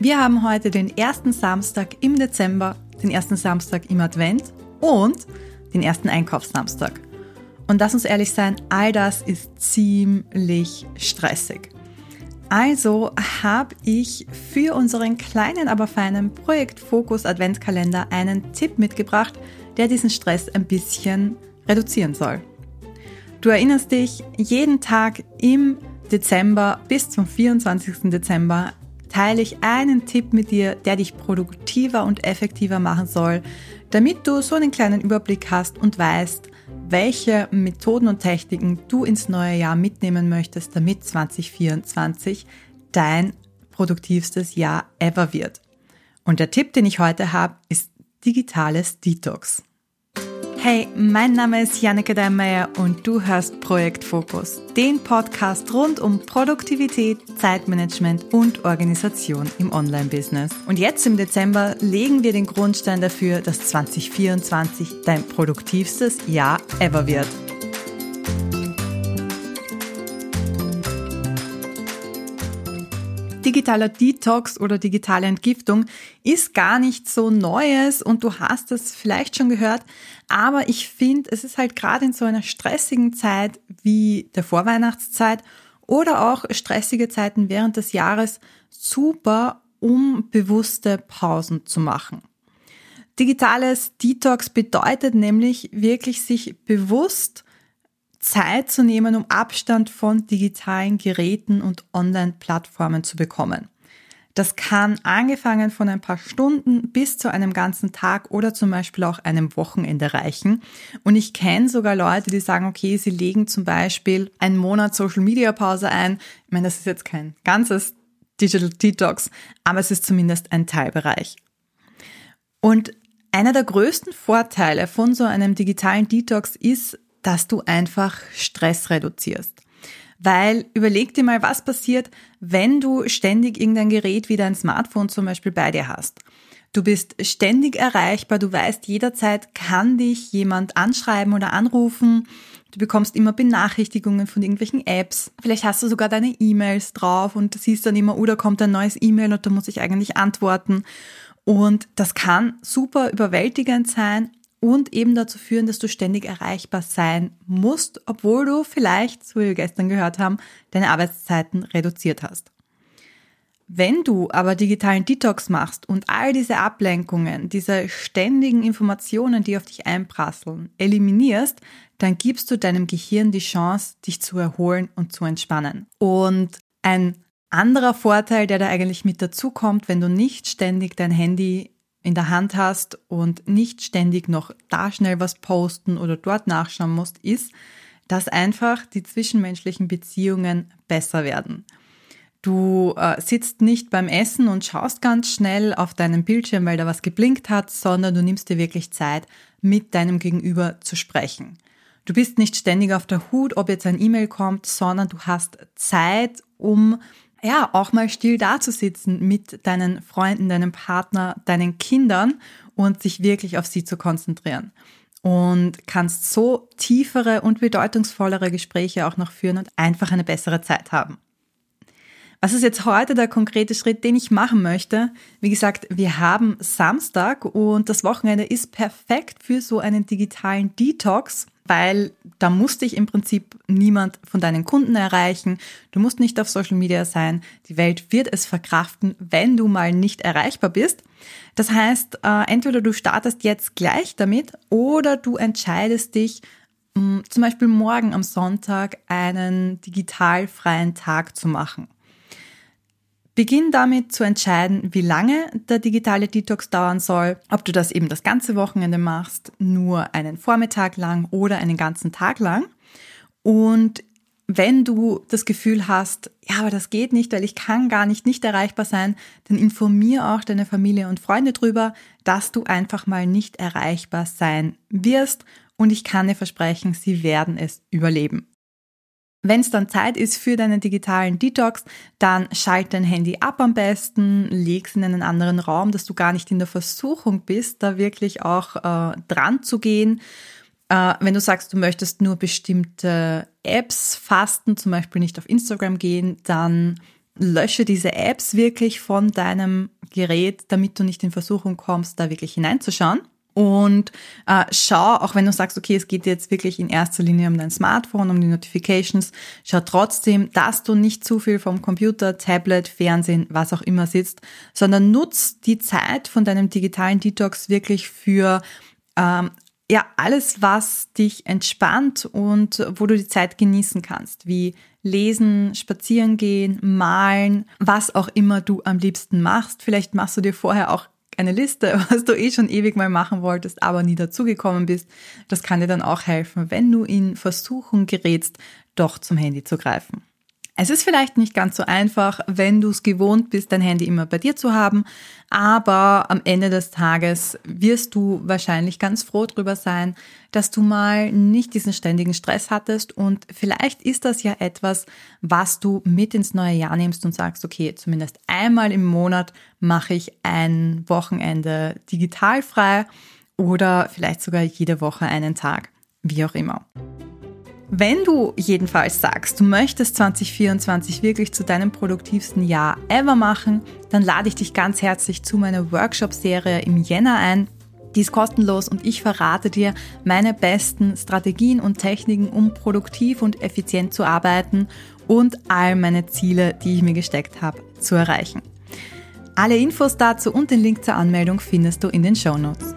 Wir haben heute den ersten Samstag im Dezember, den ersten Samstag im Advent und den ersten Einkaufssamstag. Und lass uns ehrlich sein, all das ist ziemlich stressig. Also habe ich für unseren kleinen, aber feinen Projekt Fokus Adventskalender einen Tipp mitgebracht, der diesen Stress ein bisschen reduzieren soll. Du erinnerst dich, jeden Tag im Dezember bis zum 24. Dezember teile ich einen Tipp mit dir, der dich produktiver und effektiver machen soll, damit du so einen kleinen Überblick hast und weißt, welche Methoden und Techniken du ins neue Jahr mitnehmen möchtest, damit 2024 dein produktivstes Jahr ever wird. Und der Tipp, den ich heute habe, ist digitales Detox. Hey, mein Name ist Janneke Deinmeier und du hörst Projekt Fokus, den Podcast rund um Produktivität, Zeitmanagement und Organisation im Online-Business. Und jetzt im Dezember legen wir den Grundstein dafür, dass 2024 dein produktivstes Jahr ever wird. Digitaler Detox oder digitale Entgiftung ist gar nicht so Neues und du hast es vielleicht schon gehört, aber ich finde, es ist halt gerade in so einer stressigen Zeit wie der Vorweihnachtszeit oder auch stressige Zeiten während des Jahres super, um bewusste Pausen zu machen. Digitales Detox bedeutet nämlich wirklich sich bewusst Zeit zu nehmen, um Abstand von digitalen Geräten und Online-Plattformen zu bekommen. Das kann angefangen von ein paar Stunden bis zu einem ganzen Tag oder zum Beispiel auch einem Wochenende reichen. Und ich kenne sogar Leute, die sagen, okay, sie legen zum Beispiel einen Monat Social Media Pause ein. Ich meine, das ist jetzt kein ganzes Digital Detox, aber es ist zumindest ein Teilbereich. Und einer der größten Vorteile von so einem digitalen Detox ist, dass du einfach Stress reduzierst. Weil überleg dir mal, was passiert, wenn du ständig irgendein Gerät wie dein Smartphone zum Beispiel bei dir hast. Du bist ständig erreichbar, du weißt, jederzeit kann dich jemand anschreiben oder anrufen. Du bekommst immer Benachrichtigungen von irgendwelchen Apps. Vielleicht hast du sogar deine E-Mails drauf und siehst dann immer, oh, da kommt ein neues E-Mail und da muss ich eigentlich antworten. Und das kann super überwältigend sein und eben dazu führen, dass du ständig erreichbar sein musst, obwohl du vielleicht, so wie wir gestern gehört haben, deine Arbeitszeiten reduziert hast. Wenn du aber digitalen Detox machst und all diese Ablenkungen, diese ständigen Informationen, die auf dich einprasseln, eliminierst, dann gibst du deinem Gehirn die Chance, dich zu erholen und zu entspannen. Und ein anderer Vorteil, der da eigentlich mit dazu kommt, wenn du nicht ständig dein Handy in der Hand hast und nicht ständig noch da schnell was posten oder dort nachschauen musst, ist, dass einfach die zwischenmenschlichen Beziehungen besser werden. Du äh, sitzt nicht beim Essen und schaust ganz schnell auf deinen Bildschirm, weil da was geblinkt hat, sondern du nimmst dir wirklich Zeit, mit deinem Gegenüber zu sprechen. Du bist nicht ständig auf der Hut, ob jetzt ein E-Mail kommt, sondern du hast Zeit, um ja, auch mal still dazusitzen mit deinen Freunden, deinem Partner, deinen Kindern und sich wirklich auf sie zu konzentrieren. Und kannst so tiefere und bedeutungsvollere Gespräche auch noch führen und einfach eine bessere Zeit haben. Was ist jetzt heute der konkrete Schritt, den ich machen möchte? Wie gesagt, wir haben Samstag und das Wochenende ist perfekt für so einen digitalen Detox weil da musste ich im Prinzip niemand von deinen Kunden erreichen. Du musst nicht auf Social Media sein. Die Welt wird es verkraften, wenn du mal nicht erreichbar bist. Das heißt, äh, entweder du startest jetzt gleich damit oder du entscheidest dich, mm, zum Beispiel morgen am Sonntag einen digital freien Tag zu machen. Beginn damit zu entscheiden, wie lange der digitale Detox dauern soll, ob du das eben das ganze Wochenende machst, nur einen Vormittag lang oder einen ganzen Tag lang. Und wenn du das Gefühl hast, ja, aber das geht nicht, weil ich kann gar nicht nicht erreichbar sein, dann informier auch deine Familie und Freunde drüber, dass du einfach mal nicht erreichbar sein wirst und ich kann dir versprechen, sie werden es überleben. Wenn es dann Zeit ist für deinen digitalen Detox, dann schalt dein Handy ab am besten, leg es in einen anderen Raum, dass du gar nicht in der Versuchung bist, da wirklich auch äh, dran zu gehen. Äh, wenn du sagst, du möchtest nur bestimmte Apps fasten, zum Beispiel nicht auf Instagram gehen, dann lösche diese Apps wirklich von deinem Gerät, damit du nicht in Versuchung kommst, da wirklich hineinzuschauen. Und äh, schau, auch wenn du sagst, okay, es geht jetzt wirklich in erster Linie um dein Smartphone, um die Notifications, schau trotzdem, dass du nicht zu viel vom Computer, Tablet, Fernsehen, was auch immer sitzt, sondern nutz die Zeit von deinem digitalen Detox wirklich für ähm, ja alles, was dich entspannt und wo du die Zeit genießen kannst, wie lesen, spazieren gehen, malen, was auch immer du am liebsten machst. Vielleicht machst du dir vorher auch eine Liste, was du eh schon ewig mal machen wolltest, aber nie dazugekommen bist. Das kann dir dann auch helfen, wenn du in Versuchung gerätst, doch zum Handy zu greifen. Es ist vielleicht nicht ganz so einfach, wenn du es gewohnt bist, dein Handy immer bei dir zu haben, aber am Ende des Tages wirst du wahrscheinlich ganz froh drüber sein, dass du mal nicht diesen ständigen Stress hattest und vielleicht ist das ja etwas, was du mit ins neue Jahr nimmst und sagst, okay, zumindest einmal im Monat mache ich ein Wochenende digital frei oder vielleicht sogar jede Woche einen Tag, wie auch immer. Wenn du jedenfalls sagst, du möchtest 2024 wirklich zu deinem produktivsten Jahr ever machen, dann lade ich dich ganz herzlich zu meiner Workshop-Serie im Jänner ein. Die ist kostenlos und ich verrate dir meine besten Strategien und Techniken, um produktiv und effizient zu arbeiten und all meine Ziele, die ich mir gesteckt habe, zu erreichen. Alle Infos dazu und den Link zur Anmeldung findest du in den Show Notes.